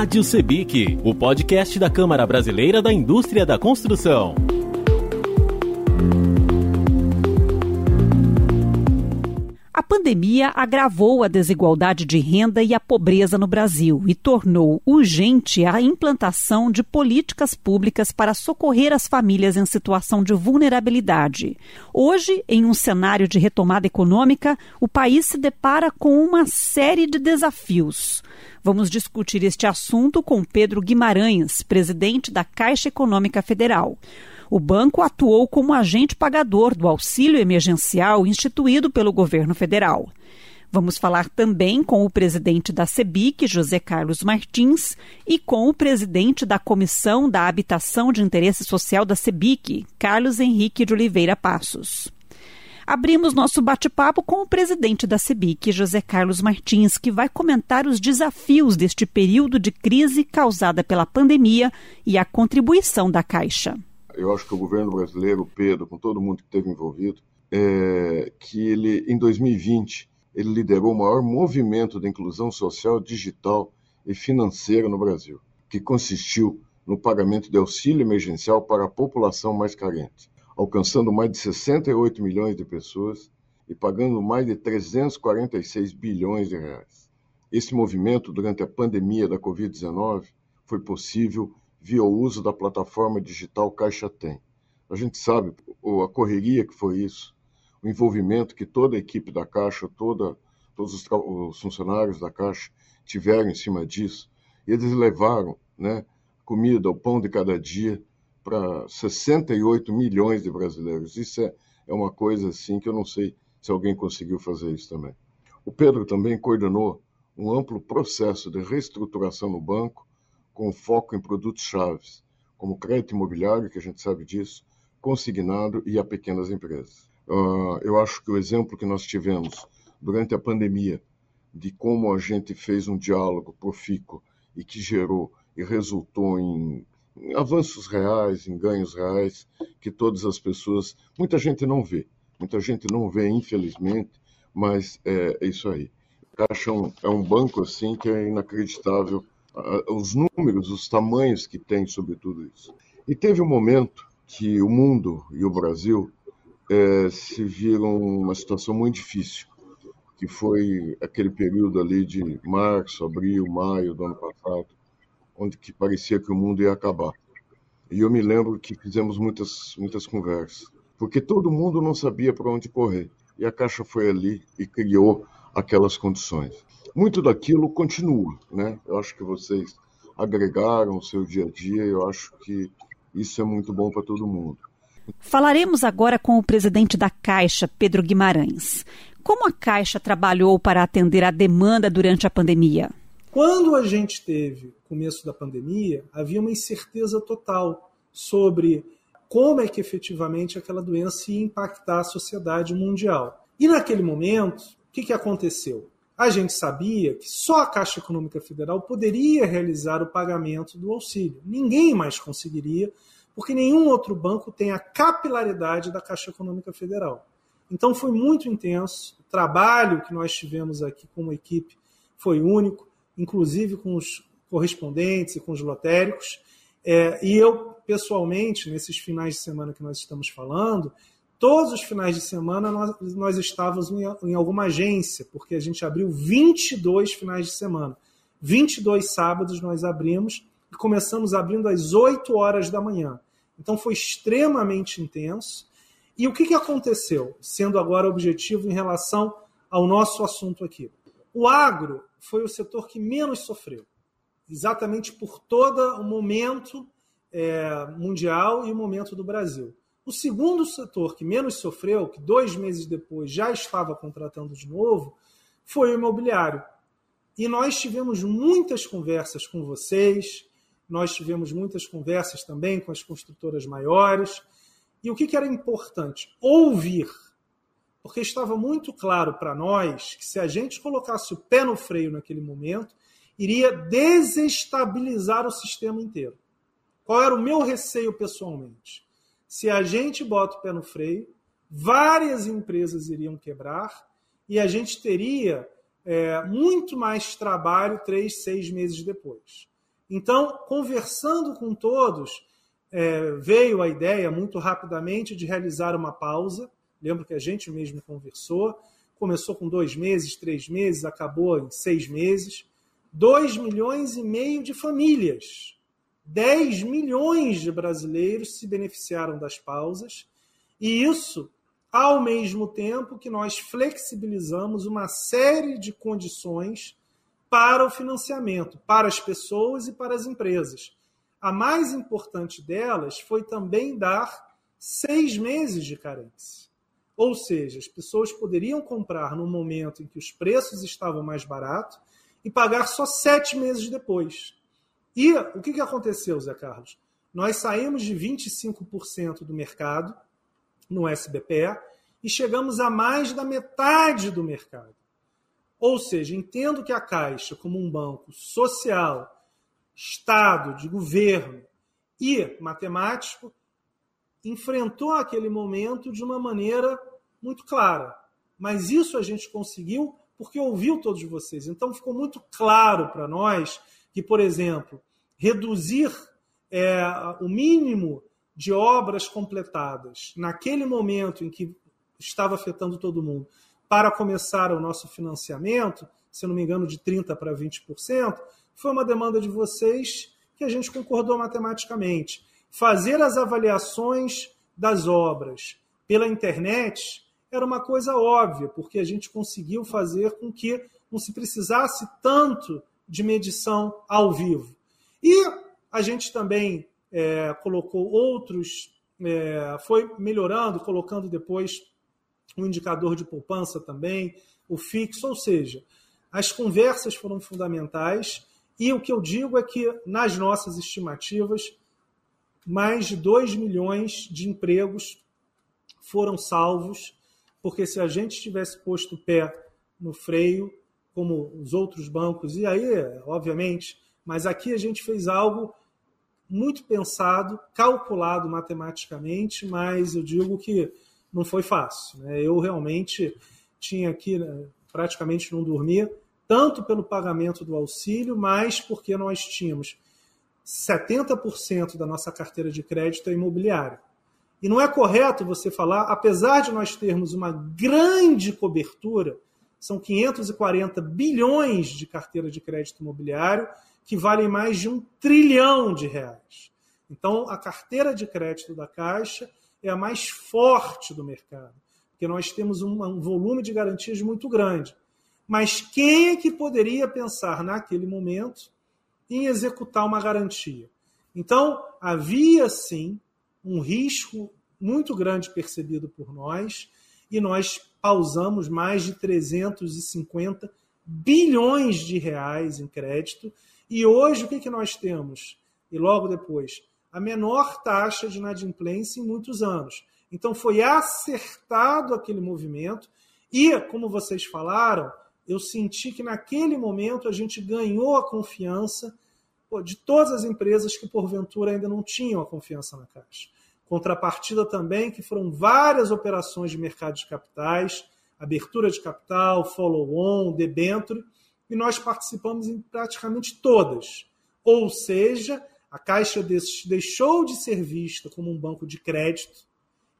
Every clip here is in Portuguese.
Rádio Sebic, o podcast da Câmara Brasileira da Indústria da Construção. A pandemia agravou a desigualdade de renda e a pobreza no Brasil e tornou urgente a implantação de políticas públicas para socorrer as famílias em situação de vulnerabilidade. Hoje, em um cenário de retomada econômica, o país se depara com uma série de desafios. Vamos discutir este assunto com Pedro Guimarães, presidente da Caixa Econômica Federal. O banco atuou como agente pagador do auxílio emergencial instituído pelo governo federal. Vamos falar também com o presidente da CEBIC, José Carlos Martins, e com o presidente da Comissão da Habitação de Interesse Social da CEBIC, Carlos Henrique de Oliveira Passos. Abrimos nosso bate-papo com o presidente da CEBIC, José Carlos Martins, que vai comentar os desafios deste período de crise causada pela pandemia e a contribuição da Caixa. Eu acho que o governo brasileiro, Pedro, com todo mundo que esteve envolvido, é, que ele, em 2020, ele liderou o maior movimento de inclusão social, digital e financeira no Brasil, que consistiu no pagamento de auxílio emergencial para a população mais carente, alcançando mais de 68 milhões de pessoas e pagando mais de 346 bilhões de reais. Esse movimento, durante a pandemia da Covid-19, foi possível via o uso da plataforma digital Caixa Tem. A gente sabe a correria que foi isso, o envolvimento que toda a equipe da Caixa, toda, todos os, os funcionários da Caixa tiveram em cima disso. Eles levaram né, comida, o pão de cada dia para 68 milhões de brasileiros. Isso é, é uma coisa assim que eu não sei se alguém conseguiu fazer isso também. O Pedro também coordenou um amplo processo de reestruturação no banco com foco em produtos chaves, como crédito imobiliário, que a gente sabe disso, consignado e a pequenas empresas. Uh, eu acho que o exemplo que nós tivemos durante a pandemia de como a gente fez um diálogo profícuo e que gerou e resultou em, avanços reais, em ganhos reais, que todas as pessoas, muita gente não vê, muita gente não vê, infelizmente, mas é, é isso aí. Caixa é um, é um banco assim que é inacreditável os números, os tamanhos que tem sobre tudo isso. E teve um momento que o mundo e o Brasil é, se viram uma situação muito difícil, que foi aquele período ali de março, abril, maio do ano passado, onde que parecia que o mundo ia acabar. E eu me lembro que fizemos muitas, muitas conversas, porque todo mundo não sabia para onde correr. E a Caixa foi ali e criou aquelas condições muito daquilo continua, né? Eu acho que vocês agregaram o seu dia a dia, eu acho que isso é muito bom para todo mundo. Falaremos agora com o presidente da Caixa, Pedro Guimarães. Como a Caixa trabalhou para atender a demanda durante a pandemia? Quando a gente teve começo da pandemia, havia uma incerteza total sobre como é que efetivamente aquela doença ia impactar a sociedade mundial. E naquele momento, o que, que aconteceu? a gente sabia que só a Caixa Econômica Federal poderia realizar o pagamento do auxílio. Ninguém mais conseguiria, porque nenhum outro banco tem a capilaridade da Caixa Econômica Federal. Então foi muito intenso. O trabalho que nós tivemos aqui como equipe foi único, inclusive com os correspondentes e com os lotéricos. É, e eu, pessoalmente, nesses finais de semana que nós estamos falando, Todos os finais de semana nós, nós estávamos em, em alguma agência, porque a gente abriu 22 finais de semana. 22 sábados nós abrimos e começamos abrindo às 8 horas da manhã. Então foi extremamente intenso. E o que, que aconteceu, sendo agora objetivo em relação ao nosso assunto aqui? O agro foi o setor que menos sofreu, exatamente por todo o momento é, mundial e o momento do Brasil. O segundo setor que menos sofreu, que dois meses depois já estava contratando de novo, foi o imobiliário. E nós tivemos muitas conversas com vocês, nós tivemos muitas conversas também com as construtoras maiores. E o que, era importante? Ouvir. Porque estava muito claro para nós que se a gente colocasse o pé no freio naquele momento, iria desestabilizar o sistema inteiro. Qual era o meu receio pessoalmente? se a gente bota o pé no freio, várias empresas iriam quebrar e a gente teria é, muito mais trabalho três, seis meses depois. Então, conversando com todos, é, veio a ideia muito rapidamente de realizar uma pausa. Lembro que a gente mesmo conversou. Começou com dois meses, três meses, acabou em seis meses. Dois milhões e meio de famílias, 10 milhões de brasileiros se beneficiaram das pausas, e isso ao mesmo tempo que nós flexibilizamos uma série de condições para o financiamento, para as pessoas e para as empresas. A mais importante delas foi também dar seis meses de carência. Ou seja, as pessoas poderiam comprar no momento em que os preços estavam mais baratos e pagar só sete meses depois. E o que, que aconteceu, Zé Carlos? Nós saímos de 25% do mercado no SBPE e chegamos a mais da metade do mercado. Ou seja, entendo que a Caixa, como um banco social, Estado, de governo e matemático, enfrentou aquele momento de uma maneira muito clara. Mas isso a gente conseguiu porque ouviu todos vocês. Então ficou muito claro para nós que, por exemplo, reduzir é, o mínimo de obras completadas naquele momento em que estava afetando todo mundo para começar o nosso financiamento, se não me engano, de 30% para 20%, foi uma demanda de vocês que a gente concordou matematicamente. Fazer as avaliações das obras pela internet era uma coisa óbvia, porque a gente conseguiu fazer com que não se precisasse tanto de medição ao vivo. E a gente também é, colocou outros, é, foi melhorando, colocando depois o um indicador de poupança também, o fixo, ou seja, as conversas foram fundamentais e o que eu digo é que, nas nossas estimativas, mais de 2 milhões de empregos foram salvos porque se a gente tivesse posto o pé no freio, como os outros bancos, e aí, obviamente, mas aqui a gente fez algo muito pensado, calculado matematicamente, mas eu digo que não foi fácil. Né? Eu realmente tinha aqui, né, praticamente não dormia, tanto pelo pagamento do auxílio, mas porque nós tínhamos 70% da nossa carteira de crédito é imobiliária. E não é correto você falar, apesar de nós termos uma grande cobertura, são 540 bilhões de carteira de crédito imobiliário, que valem mais de um trilhão de reais. Então, a carteira de crédito da Caixa é a mais forte do mercado, porque nós temos um, um volume de garantias muito grande. Mas quem é que poderia pensar naquele momento em executar uma garantia? Então, havia sim um risco muito grande percebido por nós e nós pausamos mais de 350 bilhões de reais em crédito. E hoje o que, que nós temos? E logo depois, a menor taxa de inadimplência em muitos anos. Então foi acertado aquele movimento e, como vocês falaram, eu senti que naquele momento a gente ganhou a confiança de todas as empresas que porventura ainda não tinham a confiança na Caixa. Contrapartida também que foram várias operações de mercado de capitais, abertura de capital, follow-on, debenture, e nós participamos em praticamente todas. Ou seja, a Caixa deixou de ser vista como um banco de crédito,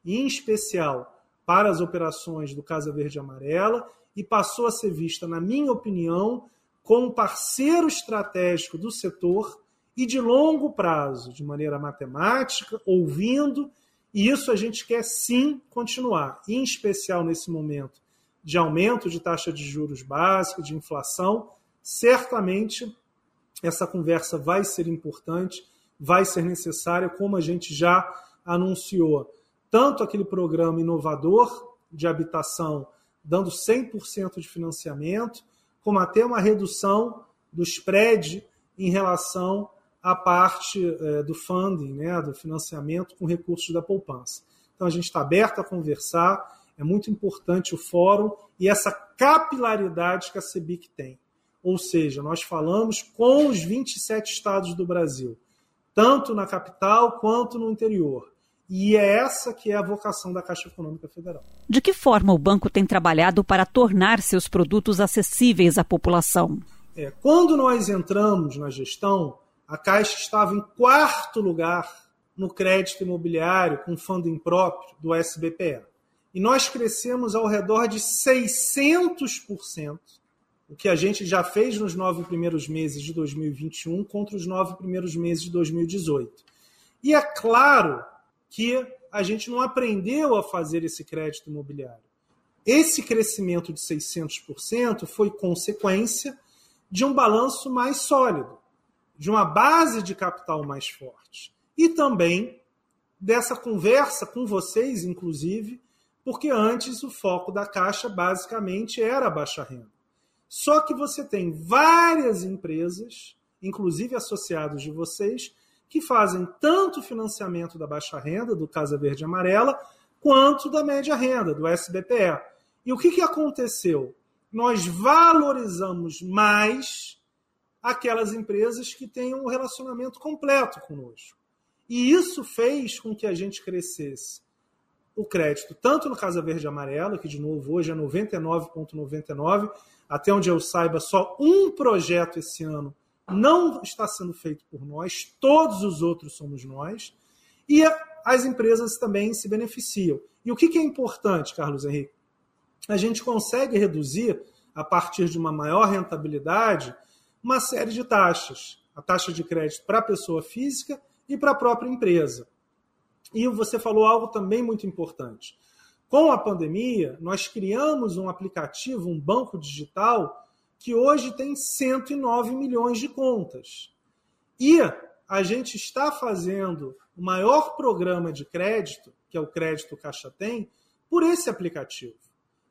em especial para as operações do Casa Verde e Amarela, e passou a ser vista, na minha opinião, como parceiro estratégico do setor e de longo prazo, de maneira matemática, ouvindo, e isso a gente quer sim continuar, em especial nesse momento de aumento de taxa de juros básica, de inflação, certamente essa conversa vai ser importante, vai ser necessária, como a gente já anunciou, tanto aquele programa inovador de habitação dando 100% de financiamento, como até uma redução do spread em relação a parte é, do funding, né, do financiamento com recursos da poupança. Então a gente está aberto a conversar, é muito importante o fórum e essa capilaridade que a CEBIC tem. Ou seja, nós falamos com os 27 estados do Brasil, tanto na capital quanto no interior. E é essa que é a vocação da Caixa Econômica Federal. De que forma o banco tem trabalhado para tornar seus produtos acessíveis à população? É, quando nós entramos na gestão, a Caixa estava em quarto lugar no crédito imobiliário com fundo impróprio do SBPE. E nós crescemos ao redor de 600%, o que a gente já fez nos nove primeiros meses de 2021 contra os nove primeiros meses de 2018. E é claro que a gente não aprendeu a fazer esse crédito imobiliário. Esse crescimento de 600% foi consequência de um balanço mais sólido, de uma base de capital mais forte e também dessa conversa com vocês, inclusive, porque antes o foco da Caixa basicamente era a baixa renda. Só que você tem várias empresas, inclusive associados de vocês, que fazem tanto financiamento da baixa renda, do Casa Verde e Amarela, quanto da média renda, do SBPE. E o que, que aconteceu? Nós valorizamos mais aquelas empresas que têm um relacionamento completo conosco. E isso fez com que a gente crescesse o crédito, tanto no Casa Verde e Amarela, que de novo hoje é 99,99, ,99, até onde eu saiba, só um projeto esse ano não está sendo feito por nós, todos os outros somos nós, e as empresas também se beneficiam. E o que é importante, Carlos Henrique? A gente consegue reduzir, a partir de uma maior rentabilidade, uma série de taxas. A taxa de crédito para a pessoa física e para a própria empresa. E você falou algo também muito importante. Com a pandemia, nós criamos um aplicativo, um banco digital, que hoje tem 109 milhões de contas. E a gente está fazendo o maior programa de crédito, que é o Crédito Caixa Tem, por esse aplicativo.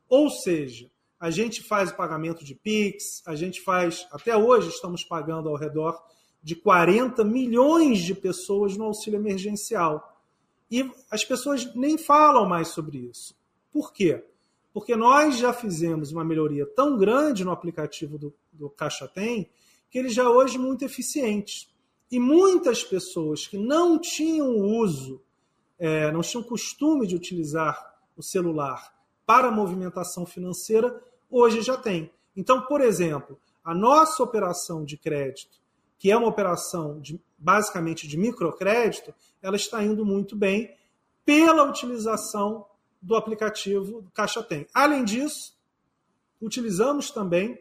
Ou seja, a gente faz o pagamento de PIX, a gente faz, até hoje estamos pagando ao redor de 40 milhões de pessoas no auxílio emergencial. E as pessoas nem falam mais sobre isso. Por quê? porque nós já fizemos uma melhoria tão grande no aplicativo do, do Caixa Tem que ele já hoje é muito eficiente. E muitas pessoas que não tinham uso, é, não tinham costume de utilizar o celular para movimentação financeira, hoje já tem. Então, por exemplo, a nossa operação de crédito, que é uma operação de, basicamente de microcrédito, ela está indo muito bem pela utilização do aplicativo Caixa Tem. Além disso, utilizamos também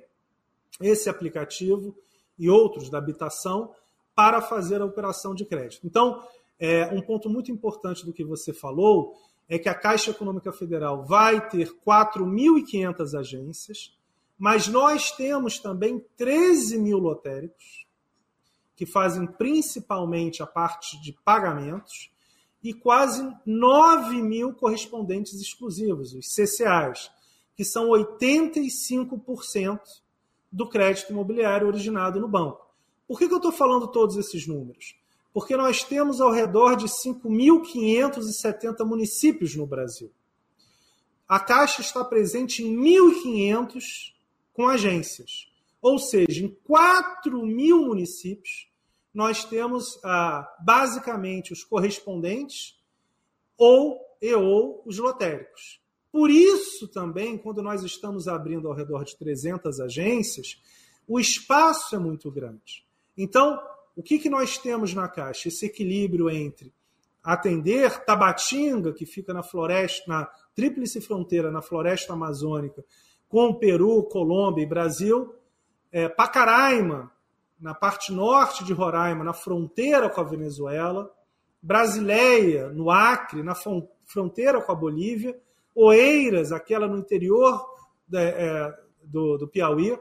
esse aplicativo e outros da habitação para fazer a operação de crédito. Então, é, um ponto muito importante do que você falou é que a Caixa Econômica Federal vai ter 4.500 agências, mas nós temos também 13 mil lotéricos, que fazem principalmente a parte de pagamentos, e quase 9 mil correspondentes exclusivos, os CCAs, que são 85% do crédito imobiliário originado no banco. Por que, que eu estou falando todos esses números? Porque nós temos ao redor de 5.570 municípios no Brasil. A Caixa está presente em 1.500 com agências. Ou seja, em 4 mil municípios, nós temos ah, basicamente os correspondentes ou e ou os lotéricos. Por isso também, quando nós estamos abrindo ao redor de 300 agências, o espaço é muito grande. Então, o que, que nós temos na Caixa? Esse equilíbrio entre atender Tabatinga, que fica na floresta, na tríplice fronteira, na floresta amazônica, com Peru, Colômbia e Brasil, é, Pacaraima, na parte norte de Roraima, na fronteira com a Venezuela, Brasileia, no Acre, na fronteira com a Bolívia, Oeiras, aquela no interior da, é, do, do Piauí,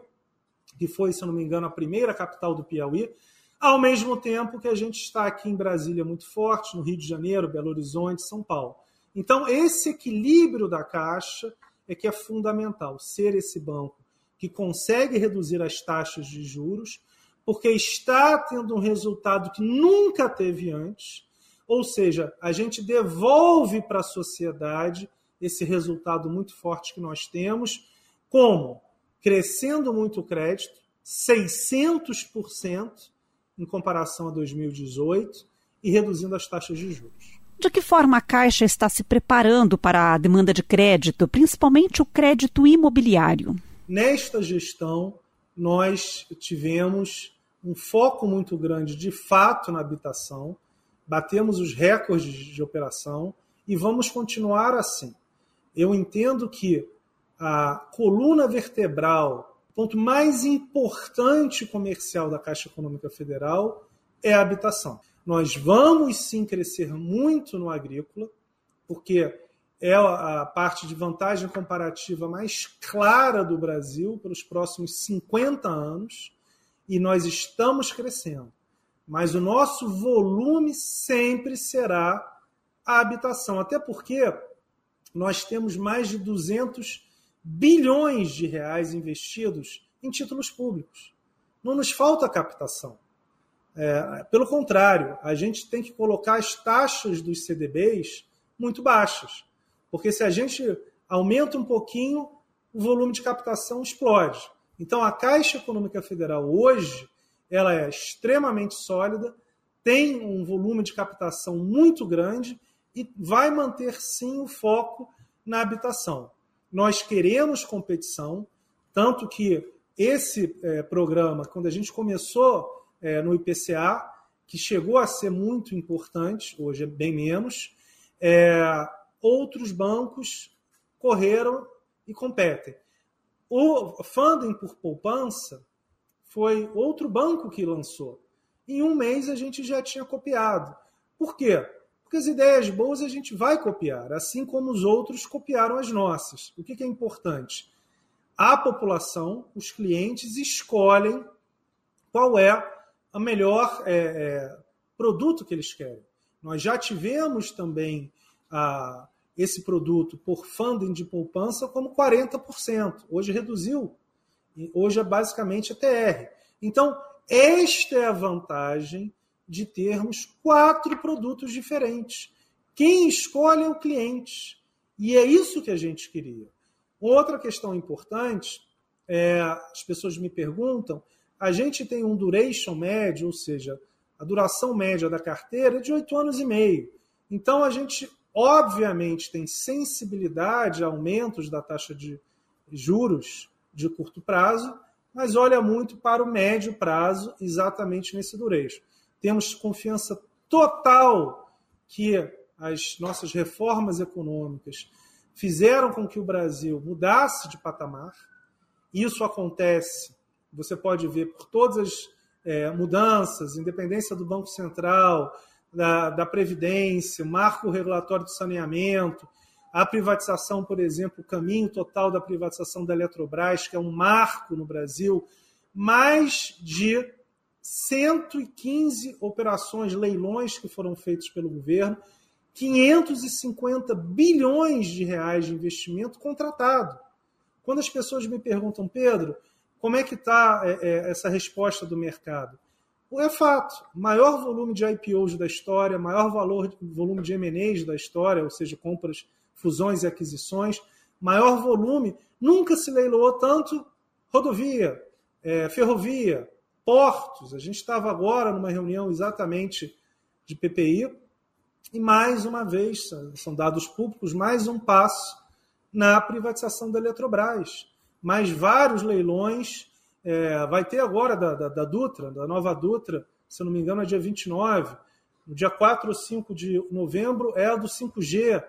que foi, se não me engano, a primeira capital do Piauí, ao mesmo tempo que a gente está aqui em Brasília muito forte, no Rio de Janeiro, Belo Horizonte, São Paulo. Então, esse equilíbrio da Caixa é que é fundamental, ser esse banco que consegue reduzir as taxas de juros, porque está tendo um resultado que nunca teve antes, ou seja, a gente devolve para a sociedade esse resultado muito forte que nós temos, como? Crescendo muito o crédito, 600% em comparação a 2018 e reduzindo as taxas de juros. De que forma a Caixa está se preparando para a demanda de crédito, principalmente o crédito imobiliário? Nesta gestão, nós tivemos um foco muito grande de fato na habitação, batemos os recordes de operação e vamos continuar assim. Eu entendo que a coluna vertebral, ponto mais importante comercial da Caixa Econômica Federal é a habitação. Nós vamos sim crescer muito no agrícola, porque é a parte de vantagem comparativa mais clara do Brasil para os próximos 50 anos e nós estamos crescendo. Mas o nosso volume sempre será a habitação, até porque nós temos mais de 200 bilhões de reais investidos em títulos públicos. Não nos falta captação. É, pelo contrário, a gente tem que colocar as taxas dos CDBs muito baixas. Porque se a gente aumenta um pouquinho, o volume de captação explode. Então, a Caixa Econômica Federal hoje ela é extremamente sólida, tem um volume de captação muito grande e vai manter sim o foco na habitação. Nós queremos competição, tanto que esse é, programa, quando a gente começou é, no IPCA, que chegou a ser muito importante, hoje é bem menos, é, outros bancos correram e competem. O funding por poupança foi outro banco que lançou. Em um mês a gente já tinha copiado. Por quê? Porque as ideias boas a gente vai copiar, assim como os outros copiaram as nossas. O que é importante? A população, os clientes, escolhem qual é o melhor é, é, produto que eles querem. Nós já tivemos também esse produto por funding de poupança como 40%. Hoje reduziu. Hoje é basicamente a TR. Então, esta é a vantagem de termos quatro produtos diferentes. Quem escolhe é o cliente. E é isso que a gente queria. Outra questão importante, é, as pessoas me perguntam, a gente tem um duration médio, ou seja, a duração média da carteira é de oito anos e meio. Então a gente obviamente tem sensibilidade a aumentos da taxa de juros de curto prazo, mas olha muito para o médio prazo, exatamente nesse durejo. Temos confiança total que as nossas reformas econômicas fizeram com que o Brasil mudasse de patamar. Isso acontece, você pode ver por todas as é, mudanças, independência do Banco Central, da, da Previdência, marco regulatório do saneamento, a privatização, por exemplo, o caminho total da privatização da Eletrobras, que é um marco no Brasil, mais de 115 operações, leilões que foram feitos pelo governo, 550 bilhões de reais de investimento contratado. Quando as pessoas me perguntam, Pedro, como é que está é, é, essa resposta do mercado? É fato. Maior volume de IPOs da história, maior valor, volume de M&As da história, ou seja, compras, fusões e aquisições, maior volume. Nunca se leiloou tanto rodovia, é, ferrovia, portos. A gente estava agora numa reunião exatamente de PPI e mais uma vez, são dados públicos, mais um passo na privatização da Eletrobras. Mais vários leilões é, vai ter agora da, da, da, Dutra, da nova Dutra, se eu não me engano, é dia 29. No dia 4 ou 5 de novembro é a do 5G.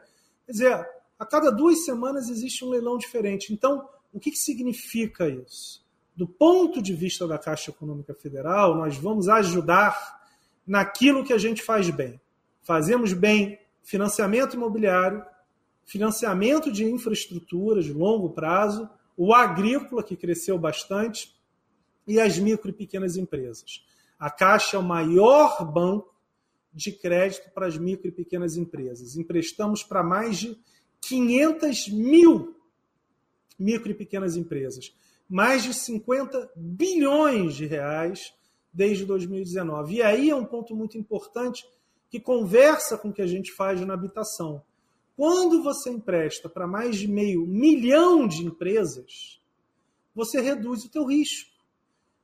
Quer dizer, a cada duas semanas existe um leilão diferente. Então, o que, que significa isso? Do ponto de vista da Caixa Econômica Federal, nós vamos ajudar naquilo que a gente faz bem. Fazemos bem financiamento imobiliário, financiamento de infraestruturas de longo prazo, o agrícola, que cresceu bastante, e as micro e pequenas empresas. A Caixa é o maior banco de crédito para as micro e pequenas empresas. Emprestamos para mais de 500 mil micro e pequenas empresas. Mais de 50 bilhões de reais desde 2019. E aí é um ponto muito importante que conversa com o que a gente faz na habitação. Quando você empresta para mais de meio milhão de empresas, você reduz o teu risco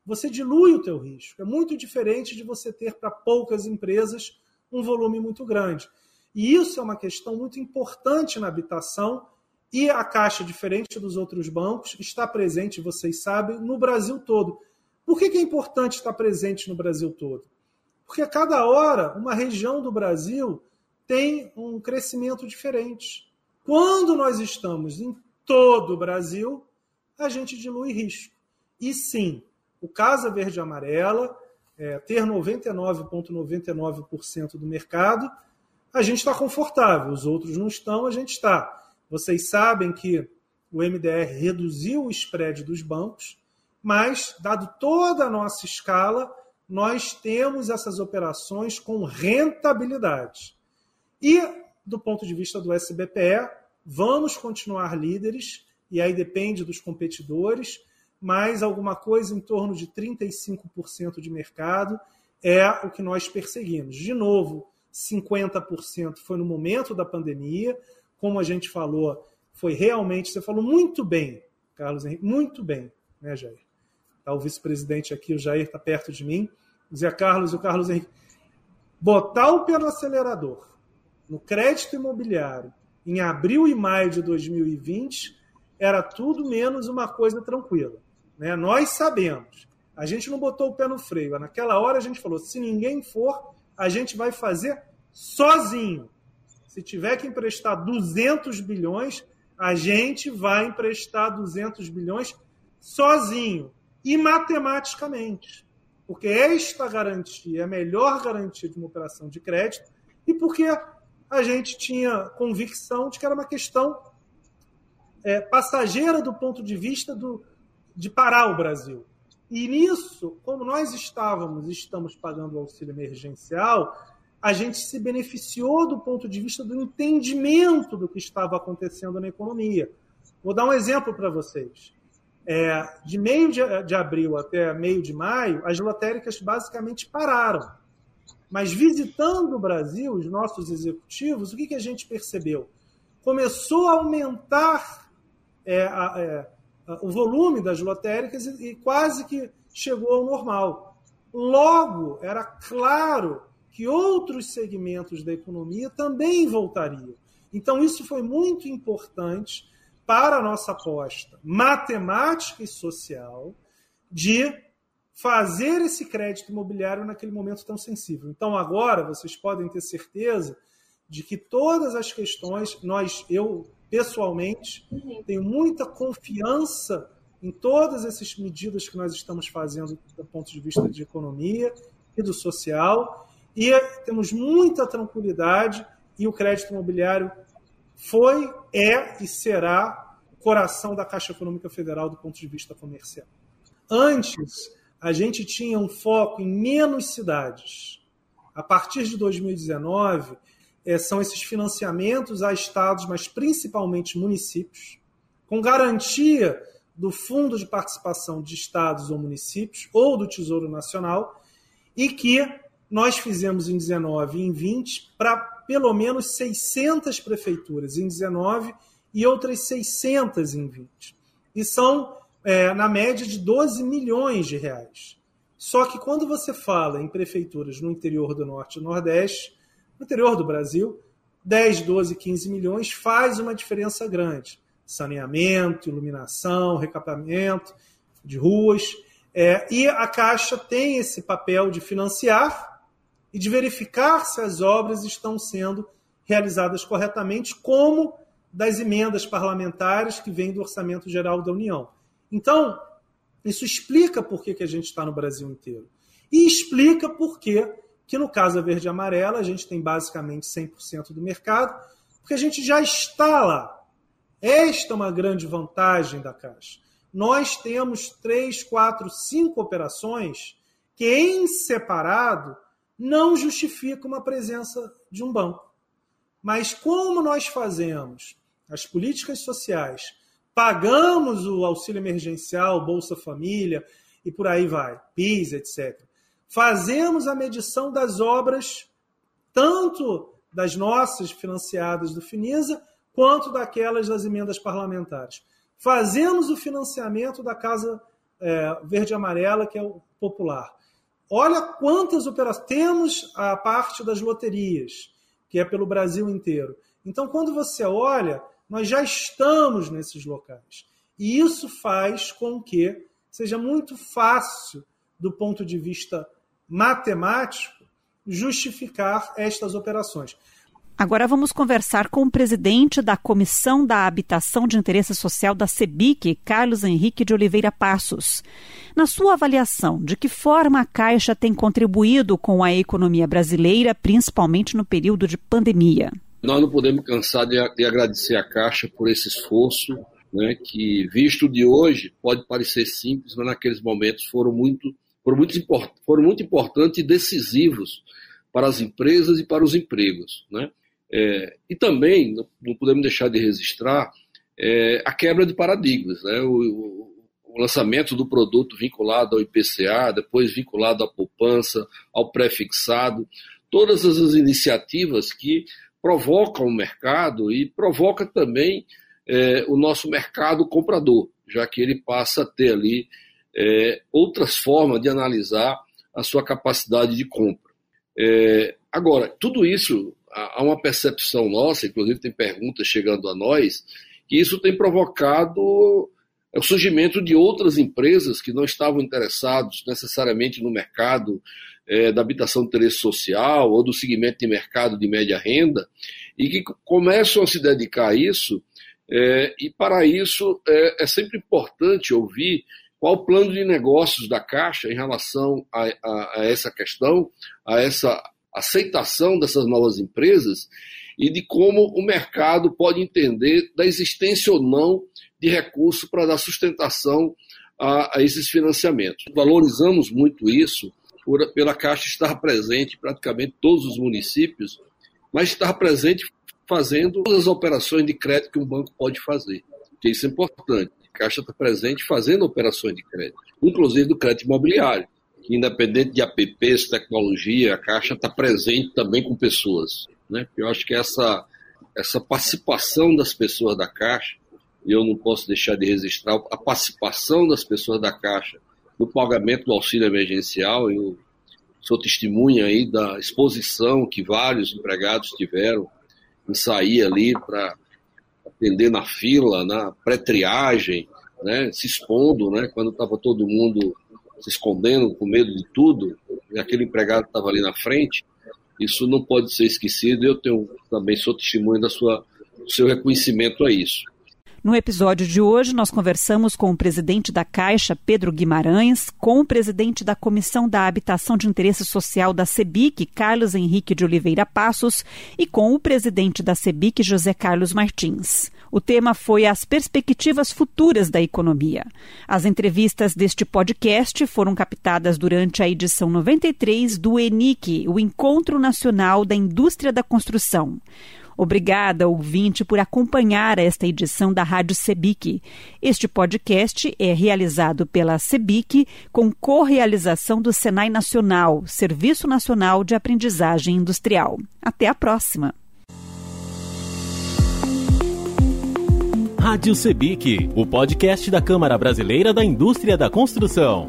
você dilui o teu risco. É muito diferente de você ter para poucas empresas um volume muito grande. E isso é uma questão muito importante na habitação e a Caixa, diferente dos outros bancos, está presente, vocês sabem, no Brasil todo. Por que, é importante estar presente no Brasil todo? Porque a cada hora, uma região do Brasil tem um crescimento diferente. Quando nós estamos em todo o Brasil, a gente dilui risco. E sim, o Casa Verde e Amarela, é, ter 99,99% ,99 do mercado, a gente está confortável, os outros não estão, a gente está. Vocês sabem que o MDR reduziu o spread dos bancos, mas, dado toda a nossa escala, nós temos essas operações com rentabilidade. E, do ponto de vista do SBPE, vamos continuar líderes, e aí depende dos competidores, mas alguma coisa em torno de 35% de mercado é o que nós perseguimos. De novo, 50% foi no momento da pandemia, como a gente falou, foi realmente, você falou muito bem, Carlos Henrique, muito bem, né, Jair? Está o vice-presidente aqui, o Jair está perto de mim. Dizia Carlos e o Carlos Henrique. Botar o pé no acelerador no crédito imobiliário em abril e maio de 2020 era tudo menos uma coisa tranquila. Né? Nós sabemos. A gente não botou o pé no freio. Naquela hora a gente falou: se ninguém for, a gente vai fazer sozinho. Se tiver que emprestar 200 bilhões, a gente vai emprestar 200 bilhões sozinho e matematicamente. Porque esta garantia é a melhor garantia de uma operação de crédito e porque a gente tinha convicção de que era uma questão é, passageira do ponto de vista do, de parar o Brasil. E nisso, como nós estávamos estamos pagando o auxílio emergencial, a gente se beneficiou do ponto de vista do entendimento do que estava acontecendo na economia. Vou dar um exemplo para vocês. É, de meio de, de, abril até meio de maio, as lotéricas basicamente pararam. Mas visitando o Brasil, os nossos executivos, o que, que a gente percebeu? Começou a aumentar é, a, é, o volume das lotéricas e, e quase que chegou ao normal. Logo, era claro que outros segmentos da economia também voltariam. Então, isso foi muito importante para a nossa aposta matemática e social de fazer esse crédito imobiliário naquele momento tão sensível. Então, agora, vocês podem ter certeza de que todas as questões, nós, eu pessoalmente, tenho muita confiança em todas essas medidas que nós estamos fazendo do ponto de vista de economia e do social, e temos muita tranquilidade e o crédito imobiliário foi, é e será o coração da Caixa Econômica Federal do ponto de vista comercial. Antes, a gente tinha um foco em menos cidades. A partir de 2019, é, são esses financiamentos a estados, mas principalmente municípios, com garantia do Fundo de Participação de Estados ou Municípios ou do Tesouro Nacional, e que nós fizemos em 19 e em 20 para pelo menos 600 prefeituras em 19 e outras 600 em 20. E são, é, na média, de 12 milhões de reais. Só que quando você fala em prefeituras no interior do Norte e Nordeste, no interior do Brasil, 10, 12, 15 milhões faz uma diferença grande. Saneamento, iluminação, recapamento de ruas. É, e a Caixa tem esse papel de financiar e de verificar se as obras estão sendo realizadas corretamente, como das emendas parlamentares que vêm do Orçamento Geral da União. Então, isso explica por que, que a gente está no Brasil inteiro. E explica por que que no caso da verde e amarela a gente tem basicamente 100% do mercado, porque a gente já está lá. Esta é uma grande vantagem da Caixa. Nós temos três, quatro, cinco operações que, em separado, não justificam uma presença de um banco. Mas como nós fazemos as políticas sociais, pagamos o auxílio emergencial, Bolsa Família e por aí vai, PIS, etc fazemos a medição das obras, tanto das nossas financiadas do Finisa, quanto daquelas das emendas parlamentares. Fazemos o financiamento da Casa é, Verde e Amarela, que é o popular. Olha quantas operações. Temos a parte das loterias, que é pelo Brasil inteiro. Então, quando você olha, nós já estamos nesses locais. E isso faz com que seja muito fácil do ponto de vista matemático, justificar estas operações. Agora vamos conversar com o presidente da Comissão da Habitação de Interesse Social da CEBIC, Carlos Henrique de Oliveira Passos. Na sua avaliação, de que forma a Caixa tem contribuído com a economia brasileira, principalmente no período de pandemia? Nós não podemos cansar de, de agradecer a Caixa por esse esforço, né, que, visto de hoje, pode parecer simples, mas naqueles momentos foram muito, foram muito, foram muito importantes e decisivos para as empresas e para os empregos. Né? É, e também, não podemos deixar de registrar, é, a quebra de paradigmas. Né? O, o, lançamento do produto vinculado ao IPCA, depois vinculado à poupança, ao pré-fixado, todas as iniciativas que provocam o mercado e provoca também é, o nosso mercado comprador, já que ele passa a ter ali é, outras formas de analisar a sua capacidade de compra. É, agora, tudo isso há uma percepção nossa, inclusive tem perguntas chegando a nós, que isso tem provocado o surgimento de outras empresas que não estavam interessados necessariamente no mercado é, da habitação de interesse social ou do segmento de mercado de média renda e que começam a se dedicar a isso. É, e para isso é, é, sempre importante ouvir qual o plano de negócios da Caixa em relação a, a, a essa questão, a essa aceitação dessas novas empresas e de como o mercado pode entender da existência ou não de recursos para dar sustentação a, a, esses financiamentos. Valorizamos muito isso por, pela Caixa estar presente em praticamente todos os municípios, mas estar presente fazendo todas as operações de crédito que um banco pode fazer. Isso é importante. A Caixa está presente fazendo operações de crédito, inclusive do crédito imobiliário que independente de apps, tecnologia, a Caixa está presente também com pessoas. Né? Eu acho que essa, essa participação das pessoas da Caixa, e eu não posso deixar de registrar a participação das pessoas da Caixa no pagamento do auxílio emergencial, eu sou testemunha aí da exposição que vários empregados tiveram em sair ali para atender na fila, na pré-triagem, né, se expondo, né, quando estava todo mundo se escondendo com medo de tudo, e aquele empregado estava ali na frente, isso não pode ser esquecido. Eu tenho, também sou testemunho da sua, do seu reconhecimento a isso. No episódio de hoje, nós conversamos com o presidente da Caixa, Pedro Guimarães, com o presidente da Comissão da Habitação de Interesse Social da CEBIC, Carlos Henrique de Oliveira Passos, e com o presidente da CEBIC, José Carlos Martins. O tema foi as perspectivas futuras da economia. As entrevistas deste podcast foram captadas durante a edição 93 do ENIC, o Encontro Nacional da Indústria da Construção. Obrigada, ouvinte, por acompanhar esta edição da Rádio Sebic. Este podcast é realizado pela Sebic com correalização do Senai Nacional, Serviço Nacional de Aprendizagem Industrial. Até a próxima. Rádio Sebic, o podcast da Câmara Brasileira da Indústria da Construção.